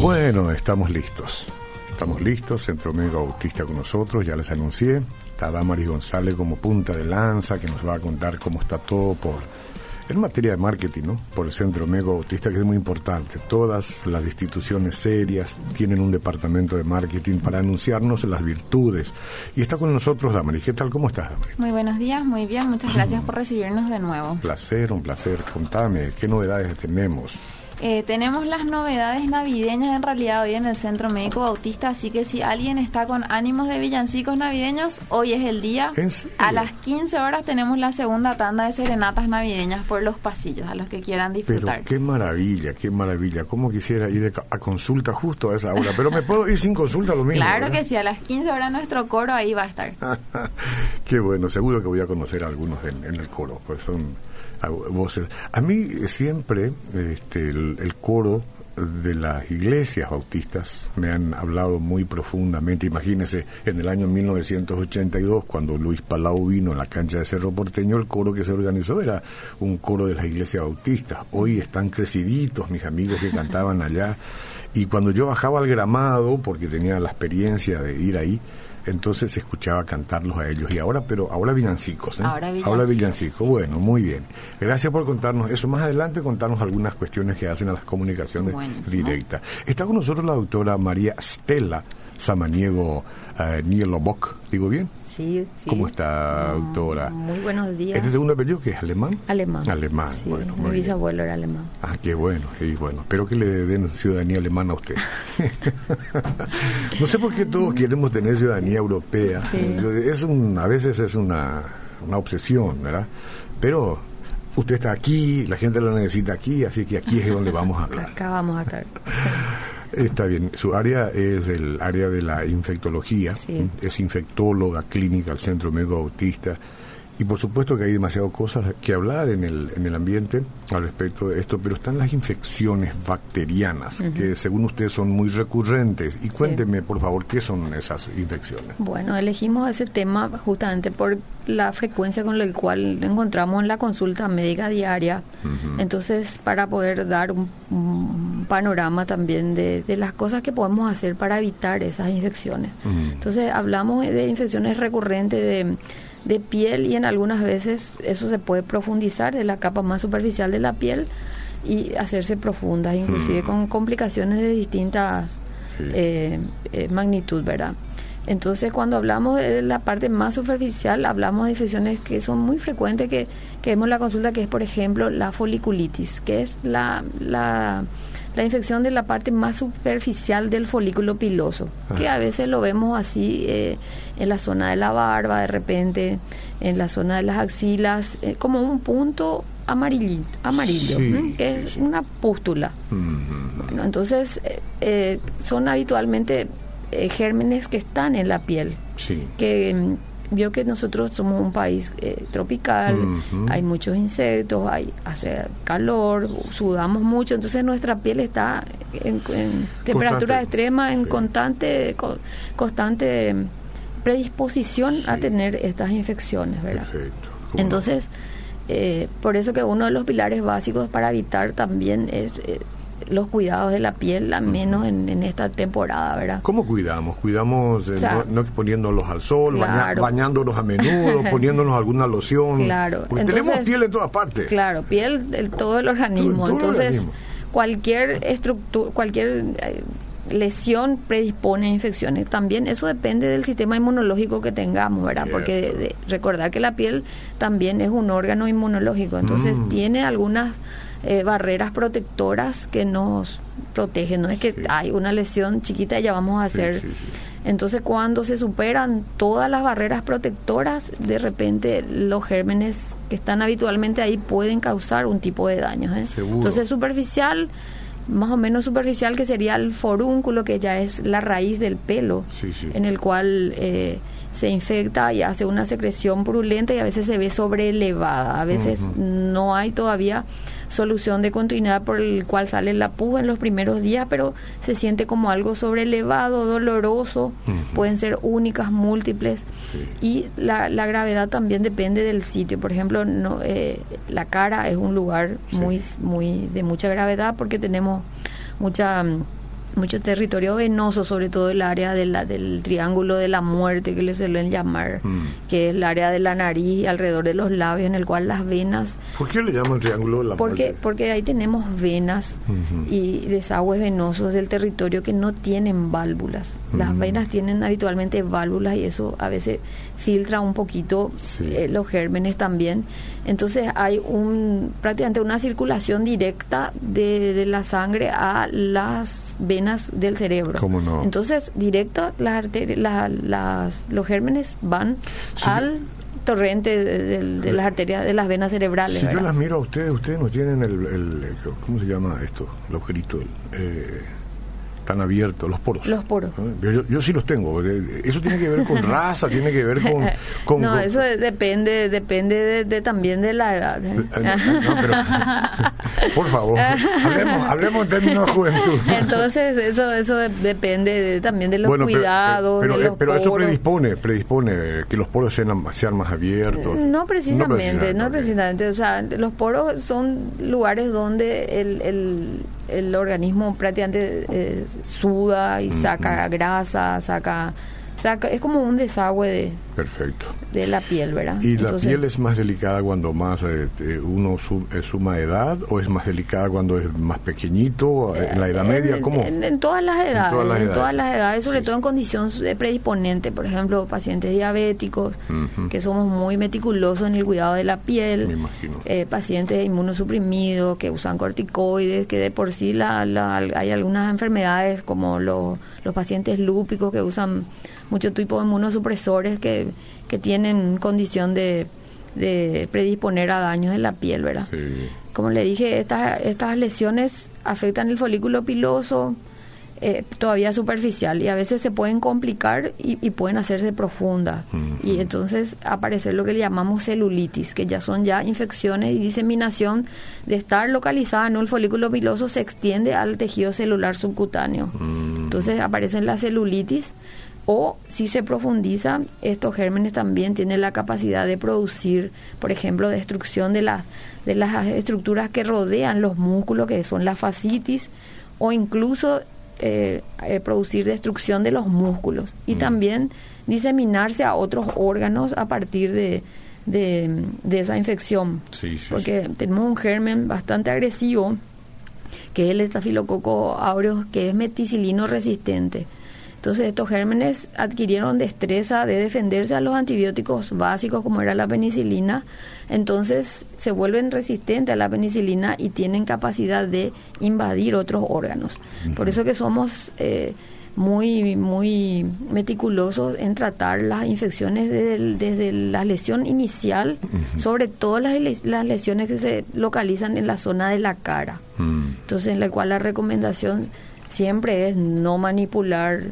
Bueno, estamos listos. Estamos listos, Centro Médico Autista con nosotros, ya les anuncié. Está Damaris González como punta de lanza, que nos va a contar cómo está todo por en materia de marketing, ¿no? Por el Centro Médico Autista, que es muy importante. Todas las instituciones serias tienen un departamento de marketing para anunciarnos las virtudes. Y está con nosotros Damaris. ¿Qué tal? ¿Cómo estás, Damaris? Muy buenos días, muy bien. Muchas gracias por recibirnos de nuevo. Un placer, un placer. Contame, ¿qué novedades tenemos? Eh, tenemos las novedades navideñas en realidad hoy en el Centro Médico Bautista, así que si alguien está con ánimos de villancicos navideños, hoy es el día. A las 15 horas tenemos la segunda tanda de serenatas navideñas por los pasillos, a los que quieran disfrutar. Pero qué maravilla, qué maravilla. ¿Cómo quisiera ir a consulta justo a esa hora? Pero me puedo ir sin consulta lo mismo. Claro que sí, a las 15 horas nuestro coro ahí va a estar. qué bueno, seguro que voy a conocer a algunos en, en el coro, pues son voces. A mí siempre este, el, coro de las iglesias bautistas me han hablado muy profundamente. Imagínense, en el año 1982, cuando Luis Palau vino en la cancha de Cerro Porteño, el coro que se organizó era un coro de las iglesias bautistas. Hoy están creciditos mis amigos que cantaban allá. Y cuando yo bajaba al gramado, porque tenía la experiencia de ir ahí, entonces se escuchaba cantarlos a ellos. Y ahora, pero ahora villancicos, ¿eh? Ahora villancicos. villancicos. Bueno, muy bien. Gracias por contarnos eso. Más adelante contarnos algunas cuestiones que hacen a las comunicaciones directas. Está con nosotros la doctora María Stella Samaniego eh, Nielobok. ¿Digo bien? Sí, sí. ¿Cómo está, doctora? Muy buenos días. ¿Este segundo apellido que es alemán? Alemán. Alemán, sí, bueno. Mi bisabuelo era alemán. Ah, qué bueno, y bueno. Espero que le den ciudadanía alemana a usted. no sé por qué todos queremos tener ciudadanía europea. Es un, a veces es una, una obsesión, ¿verdad? Pero usted está aquí, la gente lo necesita aquí, así que aquí es donde vamos a hablar. Acá vamos a estar. Está bien. Su área es el área de la infectología. Es infectóloga clínica al Centro Médico Autista. Y por supuesto que hay demasiadas cosas que hablar en el, en el ambiente al respecto de esto, pero están las infecciones bacterianas, que según usted son muy recurrentes. Y cuénteme, por favor, ¿qué son esas infecciones? Bueno, elegimos ese tema justamente por la frecuencia con la cual encontramos en la consulta médica diaria. Entonces, para poder dar un, panorama también de, de, las cosas que podemos hacer para evitar esas infecciones. Entonces, hablamos de infecciones recurrentes de de piel y en algunas veces eso se puede profundizar de la capa más superficial de la piel y hacerse profundas, inclusive mm. con complicaciones de distintas eh, eh, magnitud, ¿verdad? Entonces, cuando hablamos de la parte más superficial, hablamos de infecciones que son muy frecuentes, que, que vemos la consulta, que es, por ejemplo, la foliculitis, que es la, la la infección de la parte más superficial del folículo piloso, que a veces lo vemos así eh, en la zona de la barba, de repente en la zona de las axilas, eh, como un punto amarillo, amarillo que es una pústula. Bueno, entonces eh, son habitualmente gérmenes que están en la piel, que mm, vio que nosotros somos un país eh, tropical, hay muchos insectos, hay hace calor, sudamos mucho, entonces nuestra piel está en, temperatura extrema, en constante constante predisposición a tener estas infecciones, ¿verdad? Entonces, eh, por eso que uno de los pilares básicos para evitar también es eh, los cuidados de la piel, al menos en, esta temporada, ¿verdad? ¿Cómo cuidamos? Cuidamos eh, no, poniéndolos al sol, bañándonos a menudo, poniéndonos alguna loción. Claro. Porque tenemos piel en todas partes. Claro, piel, del todo el organismo. Entonces, cualquier estructura, cualquier eh, lesión predispone a infecciones. También eso depende del sistema inmunológico que tengamos, ¿verdad? Porque recordar que la piel también es un órgano inmunológico, entonces mm. tiene algunas eh, barreras protectoras que nos protegen. No es que hay una lesión chiquita y ya vamos a hacer. Entonces, cuando se superan todas las barreras protectoras, de repente los gérmenes que están habitualmente ahí pueden causar un tipo de daño. ¿eh? Entonces, superficial, más o menos superficial, que sería el forúnculo, que ya es la raíz del pelo, en el cual eh, se infecta y hace una secreción purulenta y a veces se ve sobrelevada. A veces no hay todavía solución de continuidad por el cual sale la pus en los primeros días, pero se siente como algo sobrelevado, doloroso, pueden ser únicas, múltiples, y la, la, gravedad también depende del sitio. Por ejemplo, no, eh, la cara es un lugar muy, muy de mucha gravedad porque tenemos mucha mucho territorio venoso, sobre todo el área de la, del triángulo de la muerte que le suelen llamar, mm. que es el área de la nariz y alrededor de los labios en el cual las venas... ¿Por qué le llaman triángulo de la porque, muerte? Porque ahí tenemos venas y desagües venosos del territorio que no tienen válvulas. Las venas tienen habitualmente válvulas y eso a veces filtra un poquito eh, los gérmenes también. Entonces hay un prácticamente una circulación directa de, de la sangre a las venas del cerebro. ¿Cómo no? Entonces, directo las arterias, las, los gérmenes van al torrente de, las arterias, de las venas cerebrales. Si yo las miro a ustedes, ustedes no tienen el, el ¿cómo se llama esto? El agujerito. Eh, están abiertos, los poros. Los poros. Yo, yo, sí los tengo. Eso tiene que ver con raza, tiene que ver con... no, eso depende depende de, también de la edad. ¿eh? por favor, hablemos, hablemos en términos de juventud. Entonces, eso eso depende también de los cuidados. Pero, pero, eso predispone, predispone que los poros sean, sean más abiertos. No precisamente, no precisamente. O sea, los poros son lugares donde el, el el organismo prácticamente eh, suda y saca grasa, saca es como un desagüe de, Perfecto. de la piel, ¿verdad? ¿Y la piel es más delicada cuando más eh, eh, uno eh, suma edad o es más delicada cuando es más pequeñito, en la edad media? ¿Cómo? En, todas las edades, en todas las edades, sobre todo en condición de predisponente, por ejemplo, pacientes diabéticos, que somos muy meticulosos en el cuidado de la piel, pacientes inmunosuprimidos que usan corticoides, que de por sí la, hay algunas enfermedades como los pacientes lúpicos que usan muchos tipos de inmunosupresores que, que tienen condición de, de predisponer a daños en la piel, ¿verdad? Como le dije, estas, estas lesiones afectan el folículo piloso, eh, todavía superficial y a veces se pueden complicar y, pueden hacerse profundas. Y entonces aparecer lo que le llamamos celulitis que ya son ya infecciones y diseminación de estar localizada en el folículo piloso se extiende al tejido celular subcutáneo. Entonces aparecen la celulitis o si se profundiza, estos gérmenes también tienen la capacidad de producir, por ejemplo, destrucción de, las de las estructuras que rodean los músculos, que son la fascitis, o incluso eh, eh, producir destrucción de los músculos. Y mm. también diseminarse a otros órganos a partir de, de, esa infección. Porque tenemos un germen bastante agresivo, que es el estafilococo aureus, que es meticilino resistente. Entonces estos gérmenes adquirieron destreza de defenderse a los antibióticos básicos como era la penicilina, entonces se vuelven resistentes a la penicilina y tienen capacidad de invadir otros órganos. Por eso que somos eh, muy muy meticulosos en tratar las infecciones desde, la lesión inicial, sobre todo las, las, lesiones que se localizan en la zona de la cara. Entonces, en la cual la recomendación siempre es no manipular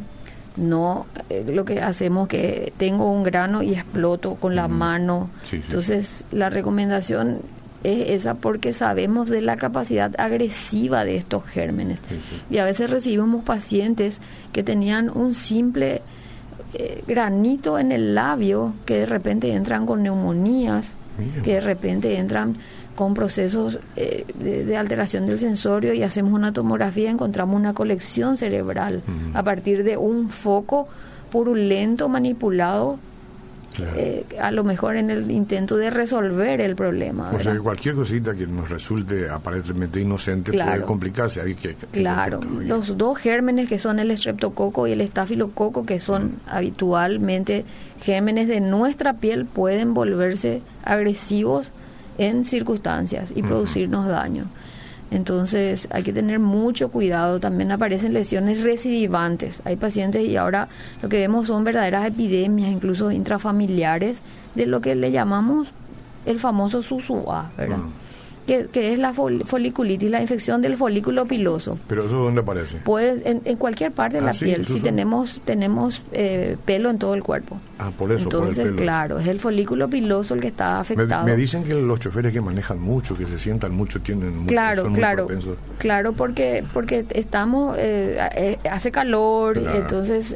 no eh, lo que hacemos que tengo un grano y exploto con la mano. Entonces, la recomendación es esa porque sabemos de la capacidad agresiva de estos gérmenes. Y a veces recibimos pacientes que tenían un simple eh, granito en el labio que de repente entran con neumonías, que de repente entran con procesos eh, de, alteración del sensorio y hacemos una tomografía, encontramos una colección cerebral a partir de un foco purulento manipulado eh, a lo mejor en el intento de resolver el problema. O sea, cualquier cosita que nos resulte aparentemente inocente puede complicarse. Que, claro, los dos gérmenes que son el estreptococo y el estafilococo, que son habitualmente gérmenes de nuestra piel, pueden volverse agresivos en circunstancias y producirnos daño. Entonces hay que tener mucho cuidado. También aparecen lesiones recidivantes. Hay pacientes y ahora lo que vemos son verdaderas epidemias, incluso intrafamiliares, de lo que le llamamos el famoso SUSUA, ¿verdad? Que, es la foliculitis, la infección del folículo piloso. ¿Pero eso dónde aparece? Puede, en, cualquier parte de la ah, piel, si tenemos tenemos eh, pelo en todo el cuerpo. Ah, por eso, Entonces, claro, es el folículo piloso el que está afectado. Me, dicen que los choferes que manejan mucho, que se sientan mucho, tienen Claro, claro, claro, porque porque estamos, eh, eh, hace calor, entonces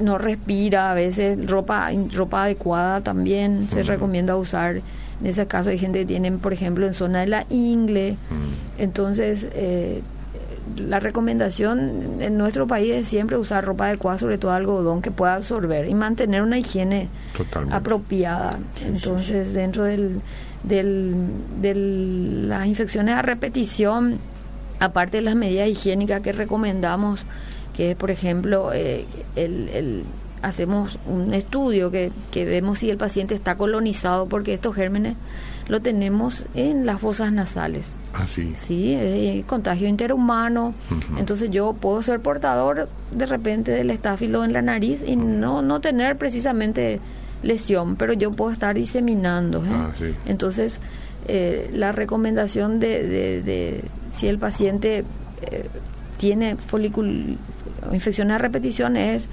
no respira, a veces ropa, ropa adecuada también se recomienda usar en ese caso hay gente que tiene, por ejemplo, en zona de la ingle. Mm. Entonces, eh, la recomendación en nuestro país es siempre usar ropa adecuada, sobre todo algodón que pueda absorber y mantener una higiene apropiada. Entonces, dentro del, del, de las infecciones a repetición, aparte de las medidas higiénicas que recomendamos, que es, por ejemplo, eh, el hacemos un estudio que, que vemos si el paciente está colonizado porque estos gérmenes lo tenemos en las fosas nasales. Ah, sí. Sí, es contagio interhumano. Entonces yo puedo ser portador de repente del estáfilo en la nariz y no, no tener precisamente lesión, pero yo puedo estar diseminando. ¿eh? Ah, sí. Entonces, eh, la recomendación de, de, si el paciente eh, tiene folículo, infecciones a repetición es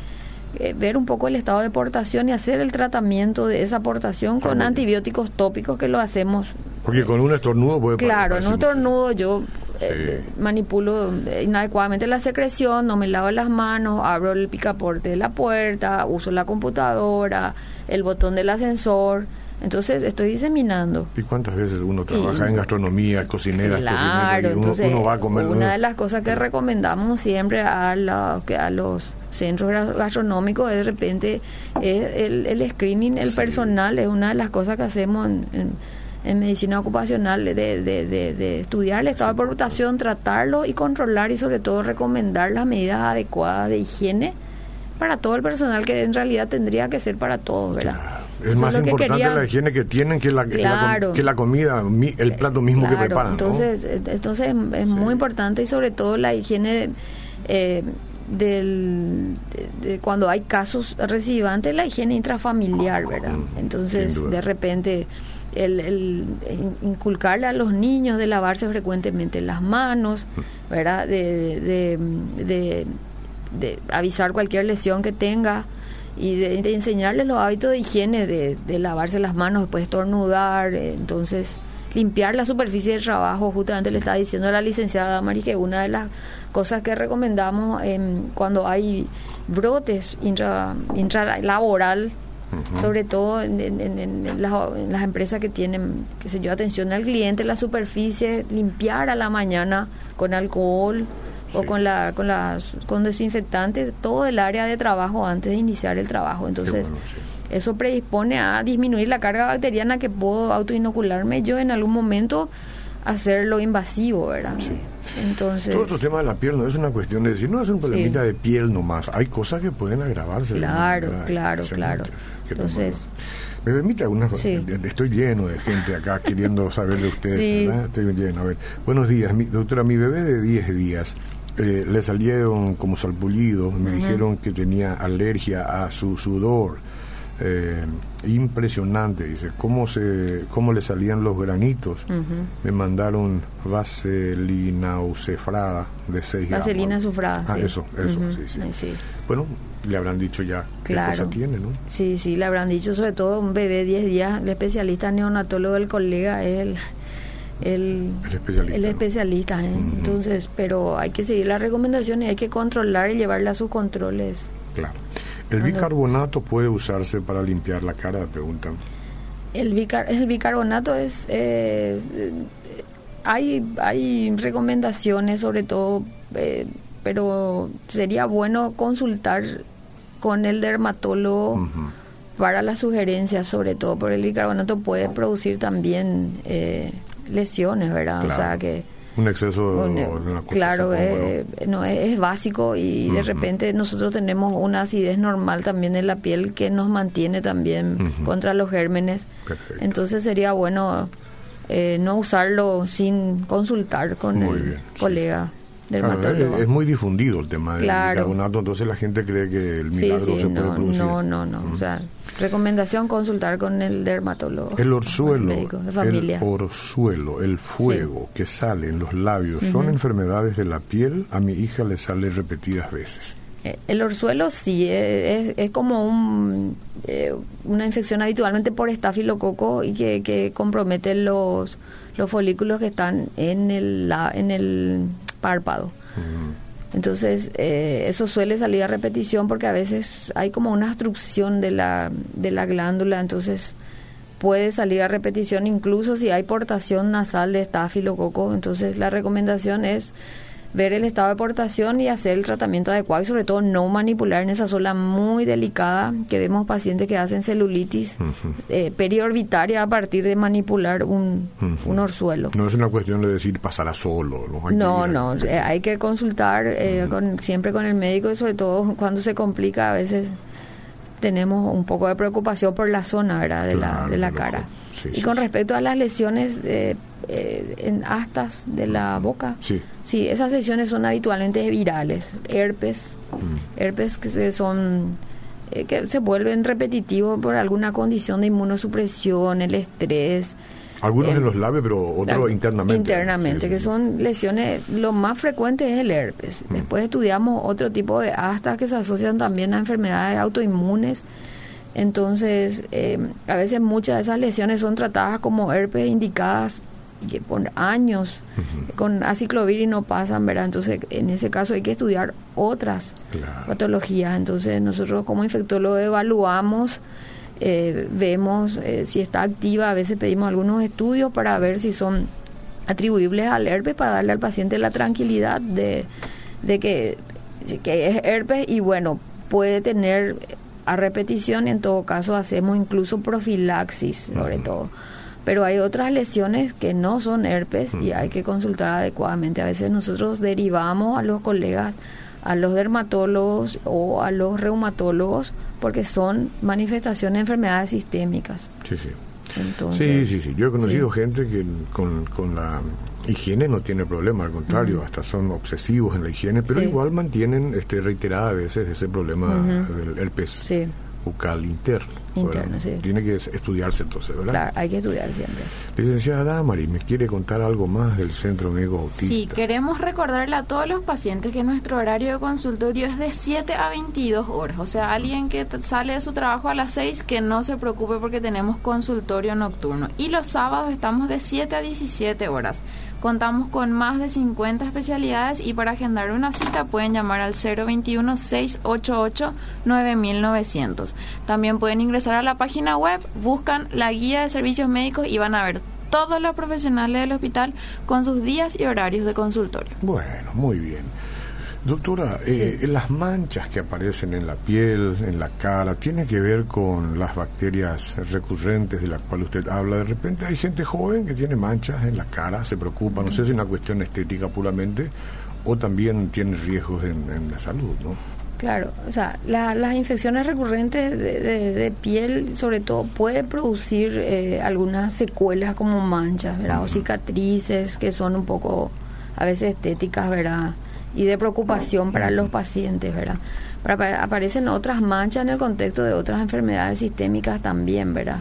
eh, ver un poco el estado de portación y hacer el tratamiento de esa portación con antibióticos tópicos que lo hacemos. Porque con un estornudo puede Claro, en un estornudo yo eh, manipulo inadecuadamente la secreción, no me lavo las manos, abro el picaporte de la puerta, uso la computadora, el botón del ascensor. Entonces estoy diseminando. ¿Y cuántas veces uno trabaja en gastronomía, cocinera, claro, entonces, uno, va a comer? Una de las cosas que recomendamos siempre a, la, a los centros gastronómicos de repente es el, el screening, el personal, es una de las cosas que hacemos en, medicina ocupacional, de, de, de, estudiar el estado de portación, tratarlo y controlar y sobre todo recomendar las medidas adecuadas de higiene para todo el personal que en realidad tendría que ser para todos, ¿verdad? Es más importante la higiene que tienen que la, que, la, comida, el plato mismo que preparan. Entonces, entonces es, muy importante y sobre todo la higiene eh, del, de, cuando hay casos recibantes, la higiene intrafamiliar, ¿verdad? Entonces, de repente, el, el, inculcarle a los niños de lavarse frecuentemente las manos, ¿verdad? de, de, de avisar cualquier lesión que tenga y de, enseñarles los hábitos de higiene, de, de, lavarse las manos después de estornudar, eh, entonces limpiar la superficie del trabajo, justamente le estaba diciendo a la licenciada Mari que una de las cosas que recomendamos cuando hay brotes intra, intralaboral, sobre todo en, las, empresas que tienen, que se yo, atención al cliente, la superficie, limpiar a la mañana con alcohol, o con la con las con desinfectantes todo el área de trabajo antes de iniciar el trabajo. Entonces eso predispone a disminuir la carga bacteriana que puedo autoinocularme yo en algún momento hacerlo invasivo verdad sí. entonces todo otro tema de la piel no es una cuestión de decir no es un problemita de piel nomás. Hay cosas que pueden agravarse claro claro claro. entonces me permite algunas Estoy lleno de gente acá queriendo saber de ustedes, ¿verdad? Estoy lleno. A ver, buenos días, mi, doctora. Mi bebé de 10 días eh, le salieron como salpullidos, me dijeron que tenía alergia a su sudor. Eh, impresionante, dice, cómo, se, cómo le salían los granitos. Me mandaron vaselina ucefrada de 6 gramos. Vaselina sufrada. Ah, eso, eso, sí, sí. Bueno, le habrán dicho ya qué cosa tiene, ¿no? Sí, sí, le habrán dicho, sobre todo un bebé de 10 días, el especialista neonatólogo del colega es el el, especialista. El especialista ¿eh? Entonces, pero hay que seguir las recomendaciones, hay que controlar y llevarle a sus controles. Claro. ¿El bicarbonato puede usarse para limpiar la cara? Preguntan. El, bicar el bicarbonato es... Eh, hay, hay recomendaciones sobre todo, eh, pero sería bueno consultar con el dermatólogo para las sugerencias, sobre todo, porque el bicarbonato puede producir también eh, lesiones, ¿verdad? O sea que... Un exceso de una cosa Claro, es, no, es, básico y de repente nosotros tenemos una acidez normal también en la piel que nos mantiene también contra los gérmenes. Entonces sería bueno eh, no usarlo sin consultar con el colega. Dermatólogo. es, muy difundido el tema del bicarbonato, entonces la gente cree que el milagro se puede producir. No, no, no. O sea, Recomendación, consultar con el dermatólogo. El orzuelo, el orzuelo, el fuego que sale en los labios, ¿son enfermedades de la piel? A mi hija le sale repetidas veces. Eh, el orzuelo sí, eh, es, como un, eh, una infección habitualmente por estafilococo y que, que compromete los, los folículos que están en el, en el párpado. Entonces, eso suele salir a repetición porque a veces hay como una obstrucción de la, de la glándula, entonces puede salir a repetición incluso si hay portación nasal de estafilococo. Entonces, la recomendación es ver el estado de portación y hacer el tratamiento adecuado y sobre todo no manipular en esa zona muy delicada que vemos pacientes que hacen celulitis eh, periorbitaria a partir de manipular un, un, orzuelo. No es una cuestión de decir pasará solo. No, no, eh, hay que consultar eh, con, siempre con el médico y sobre todo cuando se complica a veces tenemos un poco de preocupación por la zona ¿verdad? de la, de la cara. y con respecto a las lesiones eh, en astas de la boca, sí. sí, esas lesiones son habitualmente virales, herpes, mm. herpes que son eh, que se vuelven repetitivos por alguna condición de inmunosupresión, el estrés, algunos en los labios, pero otros internamente. Internamente, que son lesiones, lo más frecuente es el herpes. Mm. Después estudiamos otro tipo de astas que se asocian también a enfermedades autoinmunes. Entonces, eh, a veces muchas de esas lesiones son tratadas como herpes indicadas por años con aciclovir y no pasan, ¿verdad? Entonces, en ese caso hay que estudiar otras patologías. Entonces, nosotros como infectólogos evaluamos eh, vemos eh, si está activa, a veces pedimos algunos estudios para ver si son atribuibles al herpes, para darle al paciente la tranquilidad de, que, que es herpes y bueno, puede tener a repetición, en todo caso hacemos incluso profilaxis sobre todo. Pero hay otras lesiones que no son herpes y hay que consultar adecuadamente. A veces nosotros derivamos a los colegas a los dermatólogos o a los reumatólogos porque son manifestaciones de enfermedades sistémicas. Sí, sí. sí, sí, sí. Yo he conocido gente que con, con, la higiene no tiene problema, al contrario, hasta son obsesivos en la higiene, pero igual mantienen este, reiteradas veces ese problema del herpes. Sí bucal interno. Tiene que estudiarse entonces, ¿verdad? Claro, hay que estudiar siempre. Licenciada Damari, ¿me quiere contar algo más del Centro Médico Autista? Sí, queremos recordarle a todos los pacientes que nuestro horario de consultorio es de 7 a 22 horas. O sea, alguien que sale de su trabajo a las 6, que no se preocupe porque tenemos consultorio nocturno. Y los sábados estamos de 7 a 17 horas. Contamos con más de 50 especialidades y para agendar una cita pueden llamar al 021-688-9900. También pueden ingresar a la página web, buscan la guía de servicios médicos y van a ver todos los profesionales del hospital con sus días y horarios de consultorio. Bueno, muy bien. Doctora, eh, las manchas que aparecen en la piel, en la cara, ¿tiene que ver con las bacterias recurrentes de las cuales usted habla? De repente hay gente joven que tiene manchas en la cara, se preocupa, no sé si es una cuestión estética puramente o también tiene riesgos en, la salud, ¿no? Claro, o sea, las infecciones recurrentes de, piel, sobre todo, puede producir eh, algunas secuelas como manchas, ¿verdad? O cicatrices que son un poco, a veces estéticas, ¿verdad? Y de preocupación para los pacientes, ¿verdad? aparecen otras manchas en el contexto de otras enfermedades sistémicas también, ¿verdad?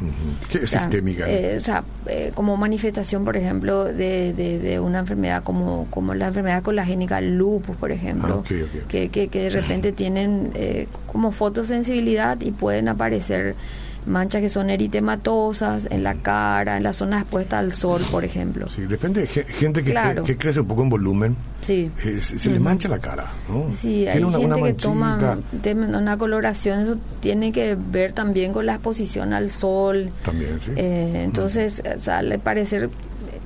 ¿Qué es sistémica? Eh, o sea, eh, como manifestación, por ejemplo, de, de, una enfermedad como, como la enfermedad colagénica lupus, por ejemplo, ah, Que, que, que, de repente tienen eh, como fotosensibilidad y pueden aparecer manchas que son eritematosas en la cara, en la zona expuesta al sol, por ejemplo. Sí, depende de gente que, que crece un poco en volumen. Sí. Eh, se, le mancha la cara, ¿no? Sí, hay gente que toma una coloración, eso tiene que ver también con la exposición al sol. También, sí. Eh, entonces, sale parecer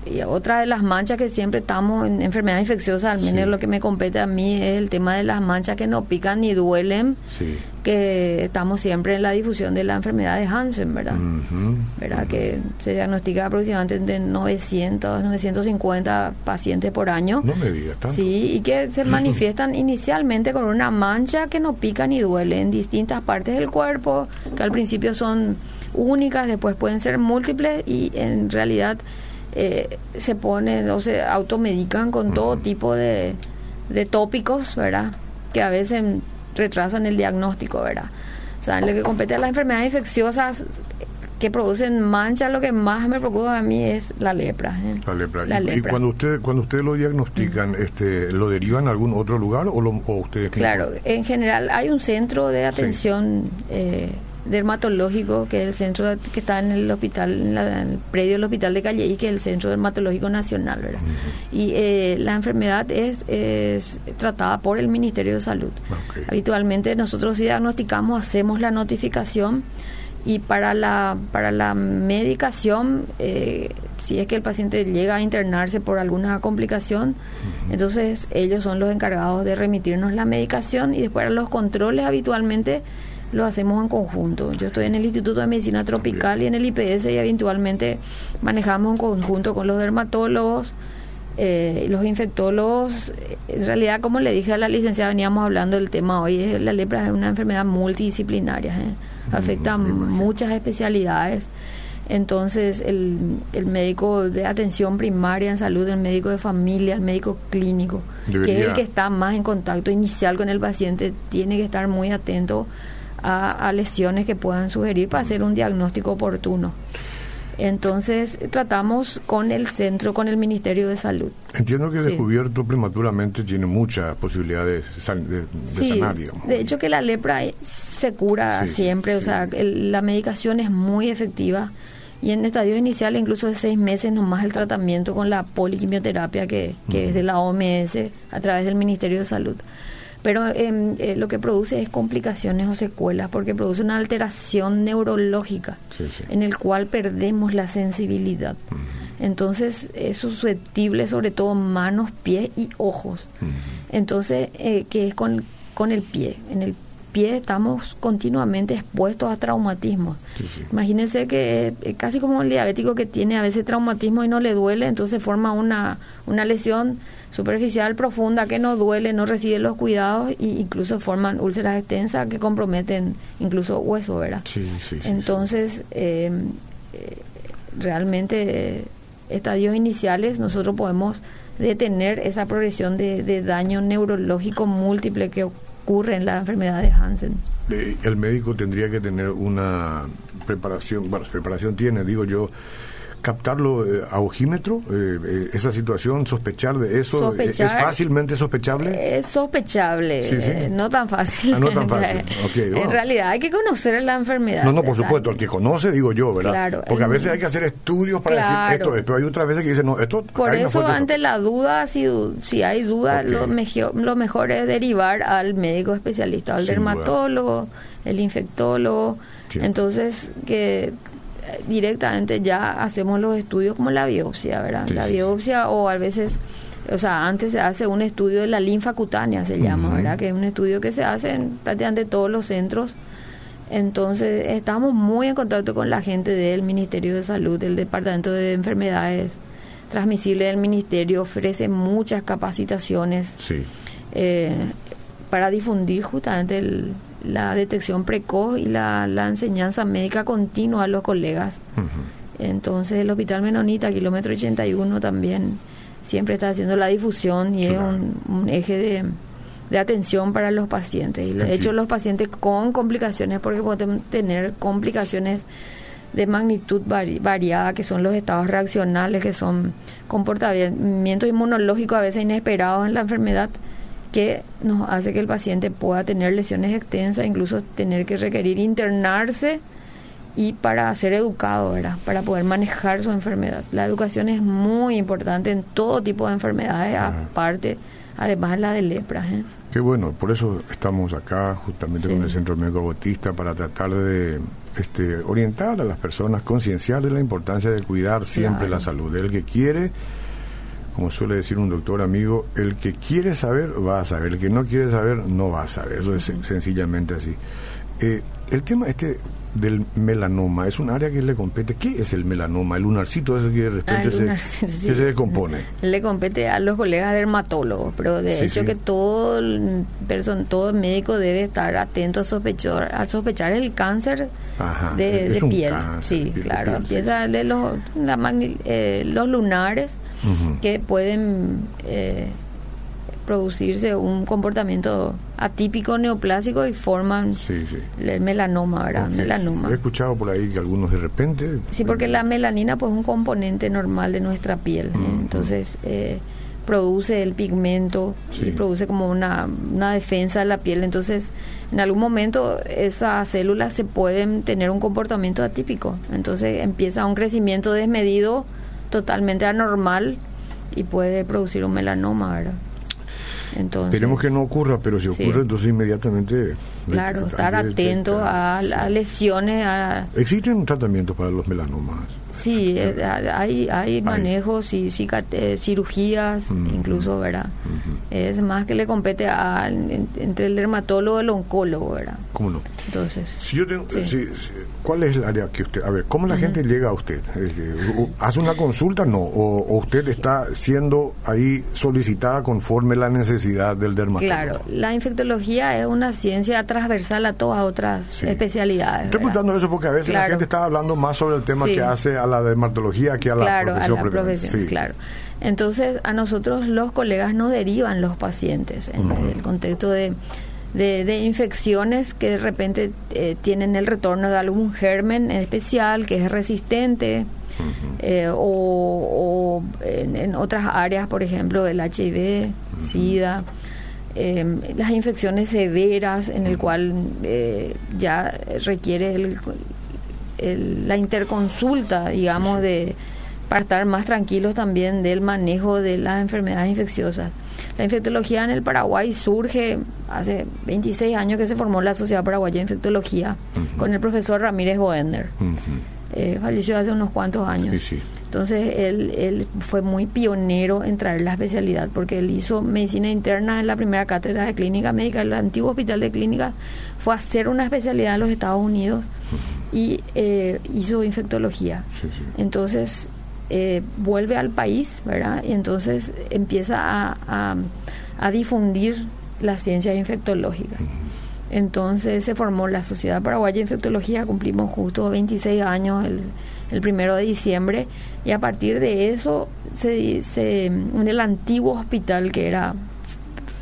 y otra de las manchas que siempre estamos en enfermedad infecciosa, al menos lo que me compete a mí es el tema de las manchas que no pican ni duelen, que estamos siempre en la difusión de la enfermedad de Hansen, ¿verdad? ¿verdad? Que se diagnostica aproximadamente de 900, 950 pacientes por año. No me digas tanto. Sí, y que se manifiestan inicialmente con una mancha que no pica ni duele en distintas partes del cuerpo, que al principio son únicas, después pueden ser múltiples y en realidad eh, se ponen o se automedican con todo tipo de, de tópicos, ¿verdad? Que a veces retrasan el diagnóstico, ¿verdad? O sea, en lo que compete a las enfermedades infecciosas que producen manchas, lo que más me preocupa a mí es la lepra. ¿eh? La lepra. y, cuando usted cuando ustedes lo diagnostican, este, ¿lo derivan a algún otro lugar o, lo, ustedes? Claro, en general hay un centro de atención eh, dermatológico que es el centro que está en el hospital, en, el predio del hospital de Calle que es el centro dermatológico nacional, ¿verdad? Y eh, la enfermedad es, es, tratada por el Ministerio de Salud. Habitualmente nosotros si diagnosticamos hacemos la notificación y para la para la medicación eh, si es que el paciente llega a internarse por alguna complicación entonces ellos son los encargados de remitirnos la medicación y después los controles habitualmente lo hacemos en conjunto. Yo estoy en el Instituto de Medicina Tropical y en el IPS y eventualmente manejamos en conjunto con los dermatólogos, eh, los infectólogos. En realidad, como le dije a la licenciada, veníamos hablando del tema hoy, la lepra es una enfermedad multidisciplinaria, ¿eh? afecta a muchas especialidades. Entonces, el, el, médico de atención primaria en salud, el médico de familia, el médico clínico, que es el que está más en contacto inicial con el paciente, tiene que estar muy atento a, lesiones que puedan sugerir para hacer un diagnóstico oportuno. Entonces tratamos con el centro, con el Ministerio de Salud. Entiendo que descubierto prematuramente tiene muchas posibilidades de, de, De hecho que la lepra se cura siempre, o sea, la medicación es muy efectiva y en estadios iniciales incluso de seis meses nomás el tratamiento con la poliquimioterapia que, que es de la OMS a través del Ministerio de Salud pero em, eh, lo que produce es complicaciones o secuelas porque produce una alteración neurológica en el cual perdemos la sensibilidad. Entonces es susceptible sobre todo manos, pies y ojos. Entonces, eh, que es con, con el pie. En el pie estamos continuamente expuestos a traumatismos. Imagínense que es casi como el diabético que tiene a veces traumatismo y no le duele, entonces forma una, una lesión superficial profunda que no duele, no recibe los cuidados e incluso forman úlceras extensas que comprometen incluso hueso, ¿verdad? Sí, sí, Entonces, eh, eh, realmente, estadios iniciales, nosotros podemos detener esa progresión de, de daño neurológico múltiple que ocurre en la enfermedad de Hansen. El médico tendría que tener una preparación, bueno, preparación tiene, digo yo, captarlo eh, a ojímetro, eh, eh, esa situación, sospechar de eso, ¿es fácilmente sospechable? Es sospechable, no tan fácil. Ah, no tan fácil. En realidad hay que conocer la enfermedad. No, no, por supuesto, el que conoce, digo yo, ¿verdad? Porque a veces hay que hacer estudios para decir esto, pero hay otras veces que dicen, no, esto... Por eso, ante la duda, si, si hay duda, lo, mejor, lo mejor es derivar al médico especialista, al dermatólogo, el infectólogo. Entonces, que directamente ya hacemos los estudios como la biopsia, ¿verdad? la biopsia o a veces, o sea, antes se hace un estudio de la linfa cutánea, se llama, ¿verdad? Que es un estudio que se hace en prácticamente todos los centros. Entonces, estamos muy en contacto con la gente del Ministerio de Salud, del Departamento de Enfermedades Transmisibles del Ministerio, ofrece muchas capacitaciones eh, para difundir justamente el, la detección precoz y la, la enseñanza médica continua a los colegas. Entonces el Hospital Menonita, kilómetro 81, también siempre está haciendo la difusión y es un, eje de, de, atención para los pacientes. Y de hecho los pacientes con complicaciones, porque pueden tener complicaciones de magnitud variada, que son los estados reaccionales, que son comportamientos inmunológicos a veces inesperados en la enfermedad, que nos hace que el paciente pueda tener lesiones extensas, incluso tener que requerir internarse y para ser educado, ¿verdad? Para poder manejar su enfermedad. La educación es muy importante en todo tipo de enfermedades, aparte, además la de lepra. ¿eh? Qué bueno, por eso estamos acá justamente con el Centro Médico Bautista para tratar de este, orientar a las personas, concienciar de la importancia de cuidar siempre la salud. El que quiere como suele decir un doctor amigo, el que quiere saber va a saber, el que no quiere saber no va a saber, eso es sencillamente así. Eh, el tema este del melanoma es un área que le compete. ¿Qué es el melanoma? El lunarcito ese que de repente ah, se, se, descompone. Le compete a los colegas dermatólogos, pero de hecho que todo person, todo médico debe estar atento a sospechar, a sospechar el cáncer de, piel. sí, claro. Empieza de los, eh, los lunares que pueden eh, producirse un comportamiento atípico neoplásico y forman el melanoma, ¿verdad? Melanoma. He escuchado por ahí que algunos de repente... Sí, porque la melanina pues es un componente normal de nuestra piel, entonces eh, produce el pigmento y produce como una, una defensa de la piel, entonces en algún momento esas células se pueden tener un comportamiento atípico, entonces empieza un crecimiento desmedido totalmente anormal y puede producir un melanoma, ¿verdad? Entonces, Esperemos que no ocurra, pero si ocurre, entonces inmediatamente... Claro, estar atento a, a, lesiones. A... ¿Existen tratamientos para los melanomas? Sí, eh, hay, hay manejos y eh, cirugías, incluso, ¿verdad? Es más que le compete a, entre el dermatólogo y el oncólogo, ¿verdad? ¿Cómo no? Entonces. Si yo tengo, ¿Cuál es el área que usted.? A ver, ¿cómo la gente llega a usted? ¿Hace una consulta? No. O, usted está siendo ahí solicitada conforme la necesidad del dermatólogo? Claro, la infectología es una ciencia transversal a todas otras especialidades. Estoy preguntando eso porque a veces la gente está hablando más sobre el tema que hace a la dermatología que a la profesión. A la profesión claro. Entonces, a nosotros los colegas nos derivan los pacientes en el contexto de, de, infecciones que de repente eh, tienen el retorno de algún germen especial que es resistente. Eh, o, en, otras áreas, por ejemplo, el HIV, SIDA, em, las infecciones severas en el cual eh, ya requiere el, la interconsulta, digamos, de para estar más tranquilos también del manejo de las enfermedades infecciosas. La infectología en el Paraguay surge hace 26 años que se formó la Sociedad Paraguaya de Infectología con el profesor Ramírez Boender. Eh, falleció hace unos cuantos años. Entonces él, él fue muy pionero en traer la especialidad porque él hizo medicina interna en la primera cátedra de clínica médica, el antiguo hospital de clínica, fue a hacer una especialidad en los Estados Unidos y eh, hizo infectología. Entonces eh, vuelve al país, ¿verdad? Y entonces empieza a, a, difundir la ciencia infectológica. Entonces se formó la Sociedad Paraguaya de Infectología, cumplimos justo 26 años el, el primero de diciembre, y a partir de eso, se, se, en el antiguo hospital que era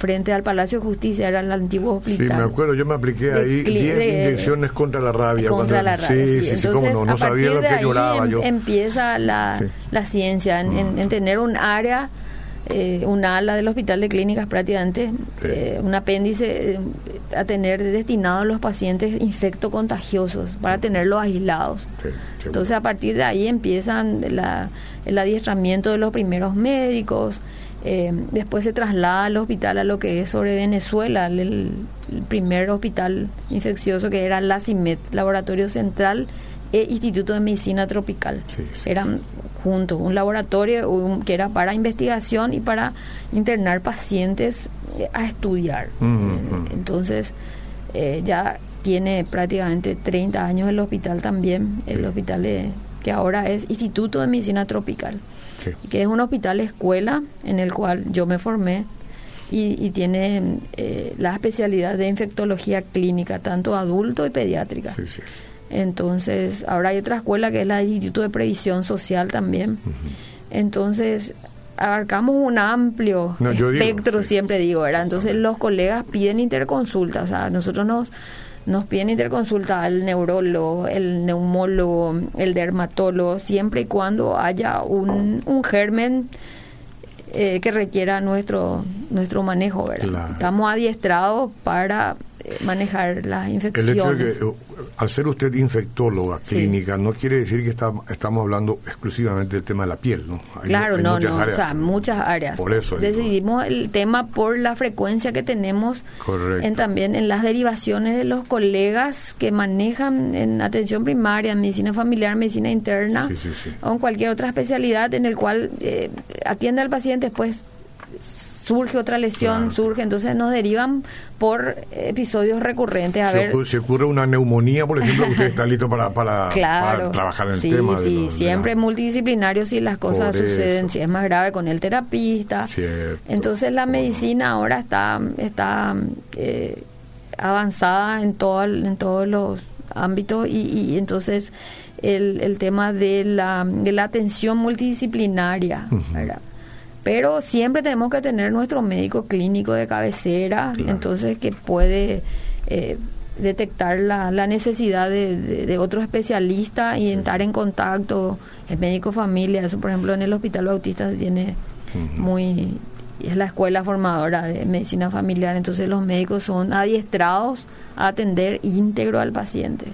frente al Palacio de Justicia, era el antiguo hospital. Sí, me acuerdo, yo me apliqué ahí 10 inyecciones contra la rabia. Contra la rabia. Sí, sí, sí, cómo no, no sabía lo que lloraba em, yo. Empieza la, la ciencia en, en, tener un área eh, un ala del hospital de clínicas prácticamente, eh, un apéndice eh, a tener destinado a los pacientes infectocontagiosos para tenerlos aislados. Entonces a partir de ahí empiezan la, el adiestramiento de los primeros médicos, eh, después se traslada al hospital a lo que es sobre Venezuela, el, primer hospital infeccioso que era la CIMET, Laboratorio Central e Instituto de Medicina Tropical. Eran juntos, un laboratorio que era para investigación y para internar pacientes eh, a estudiar. Eh, entonces, ya tiene prácticamente 30 años el hospital también, el hospital que ahora es Instituto de Medicina Tropical que es un hospital escuela en el cual yo me formé y, tiene eh, la especialidad de infectología clínica, tanto adulto y pediátrica. Entonces, ahora hay otra escuela que es la Instituto de Previsión Social también. Entonces, abarcamos un amplio espectro, siempre digo, ¿verdad? Entonces, los colegas piden interconsulta, o sea, nosotros nos nos piden interconsulta al neurólogo, el neumólogo, el dermatólogo, siempre y cuando haya un, un germen eh, que requiera nuestro nuestro manejo, ¿verdad? Estamos adiestrados para manejar las infecciones. El hecho de que, uh, al ser usted infectóloga clínica, no quiere decir que estamos hablando exclusivamente del tema de la piel, ¿no? claro, no, no, o sea, muchas áreas. Por eso. Decidimos el tema por la frecuencia que tenemos en también en las derivaciones de los colegas que manejan en atención primaria, en medicina familiar, medicina interna o en cualquier otra especialidad en el cual eh, atiende al paciente después surge otra lesión, surge, entonces nos derivan por episodios recurrentes. A si, ver, ocurre, si ocurre una neumonía, por ejemplo, usted está listo para, para, trabajar en el tema. Sí, sí, siempre multidisciplinario si las cosas suceden, si es más grave con el terapista. Entonces la medicina ahora está, está eh, avanzada en, todo, en todos los ámbitos y, entonces el, el tema de la, de la atención multidisciplinaria, ¿verdad? Pero siempre tenemos que tener nuestro médico clínico de cabecera, entonces que puede eh, detectar la, la necesidad de, de, otro especialista y entrar en contacto, el médico familia, eso por ejemplo en el Hospital Bautista se tiene muy es la escuela formadora de medicina familiar, entonces los médicos son adiestrados a atender íntegro al paciente.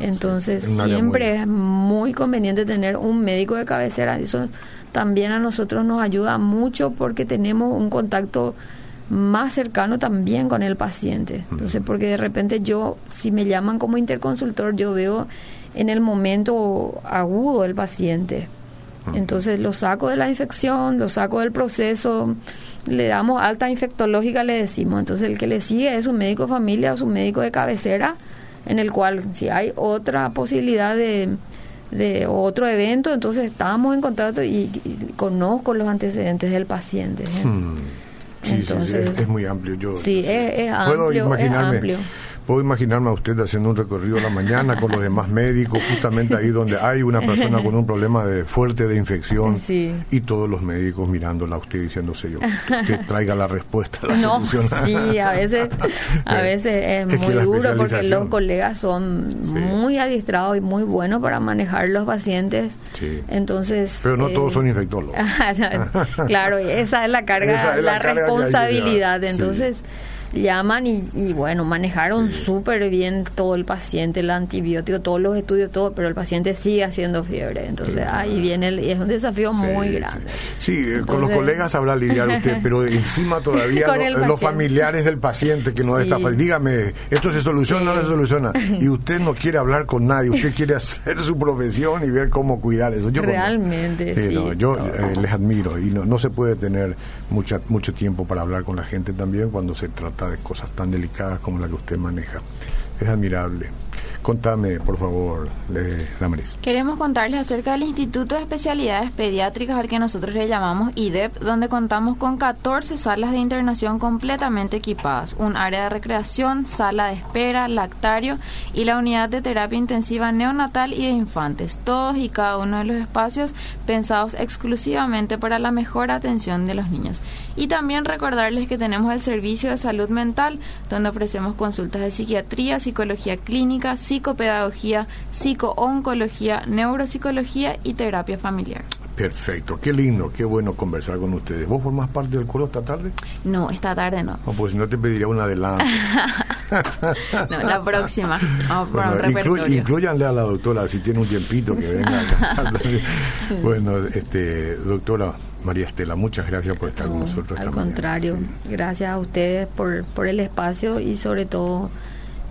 entonces siempre es muy conveniente tener un médico de cabecera, eso también a nosotros nos ayuda mucho porque tenemos un contacto más cercano también con el paciente. Entonces, porque de repente yo, si me llaman como interconsultor, yo veo en el momento agudo el paciente. Entonces lo saco de la infección, lo saco del proceso, le damos alta infectológica, le decimos. Entonces el que le sigue es un médico de familia o su médico de cabecera, en el cual si hay otra posibilidad de, de otro evento, entonces estamos en contacto y, conozco los antecedentes del paciente. Hmm. Sí, sí, es, muy amplio. Yo, sí, es, amplio, es amplio. Puedo imaginarme a usted haciendo un recorrido a la mañana con los demás médicos, justamente ahí donde hay una persona con un problema de fuerte de infección y todos los médicos mirándola a usted diciéndose yo, que traiga la respuesta, la no, Sí, a veces, a veces es, muy duro porque los colegas son muy adiestrados y muy buenos para manejar los pacientes. Entonces, pero no todos son eh, infectólogos. claro, esa es la carga, la, responsabilidad. Entonces llaman y, bueno, manejaron súper bien todo el paciente, el antibiótico, todos los estudios, todo, pero el paciente sigue haciendo fiebre. Entonces ahí viene, el, es un desafío muy grande. Sí, eh, con los colegas habrá lidiar usted, pero encima todavía los familiares del paciente que no está Dígame, ¿esto se soluciona o no se soluciona? Y usted no quiere hablar con nadie, usted quiere hacer su profesión y ver cómo cuidar eso. Yo Realmente, sí. yo eh, les admiro y no, no se puede tener mucha, mucho tiempo para hablar con la gente también cuando se trata de cosas tan delicadas como la que usted maneja. Es admirable. Contame, por favor, Damaris. Queremos contarles acerca del Instituto de Especialidades Pediátricas al que nosotros le llamamos IDEP, donde contamos con 14 salas de internación completamente equipadas, un área de recreación, sala de espera, lactario y la unidad de terapia intensiva neonatal y de infantes, todos y cada uno de los espacios pensados exclusivamente para la mejor atención de los niños. Y también recordarles que tenemos el servicio de salud mental, donde ofrecemos consultas de psiquiatría, psicología clínica, psicopedagogía, psicooncología, neuropsicología y terapia familiar. Perfecto, qué lindo, qué bueno conversar con ustedes. ¿Vos formás parte del coro esta tarde? No, esta tarde no. No, pues no te pediría un adelanto. no, la próxima. Vamos incluyanle a la doctora si tiene un tiempito que venga a Bueno, este, doctora María Estela, muchas gracias por estar con nosotros. Al contrario, gracias a ustedes por, por el espacio y sobre todo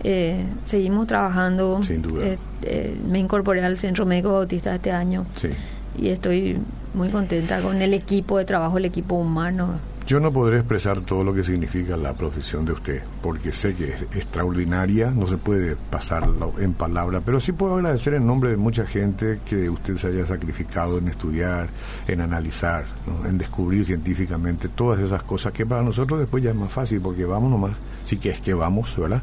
eh, seguimos trabajando. Sin duda. Eh, eh, me incorporé al Centro Médico Bautista este año. Sí. Y estoy muy contenta con el equipo de trabajo, el equipo humano. Yo no podré expresar todo lo que significa la profesión de usted, porque sé que es extraordinaria, no se puede pasarlo en palabra, pero sí puedo agradecer en nombre de mucha gente que usted se haya sacrificado en estudiar, en analizar, en descubrir científicamente todas esas cosas que para nosotros después ya es más fácil, porque vamos nomás, sí que es que vamos, ¿verdad?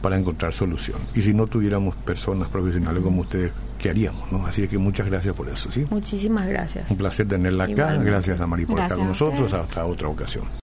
Para encontrar solución. Y si no tuviéramos personas profesionales como ustedes, ¿qué haríamos? ¿no? Así que muchas gracias por eso. ¿sí? Muchísimas gracias. Un placer tenerla acá. Gracias, Damari, por estar con nosotros. Hasta otra ocasión.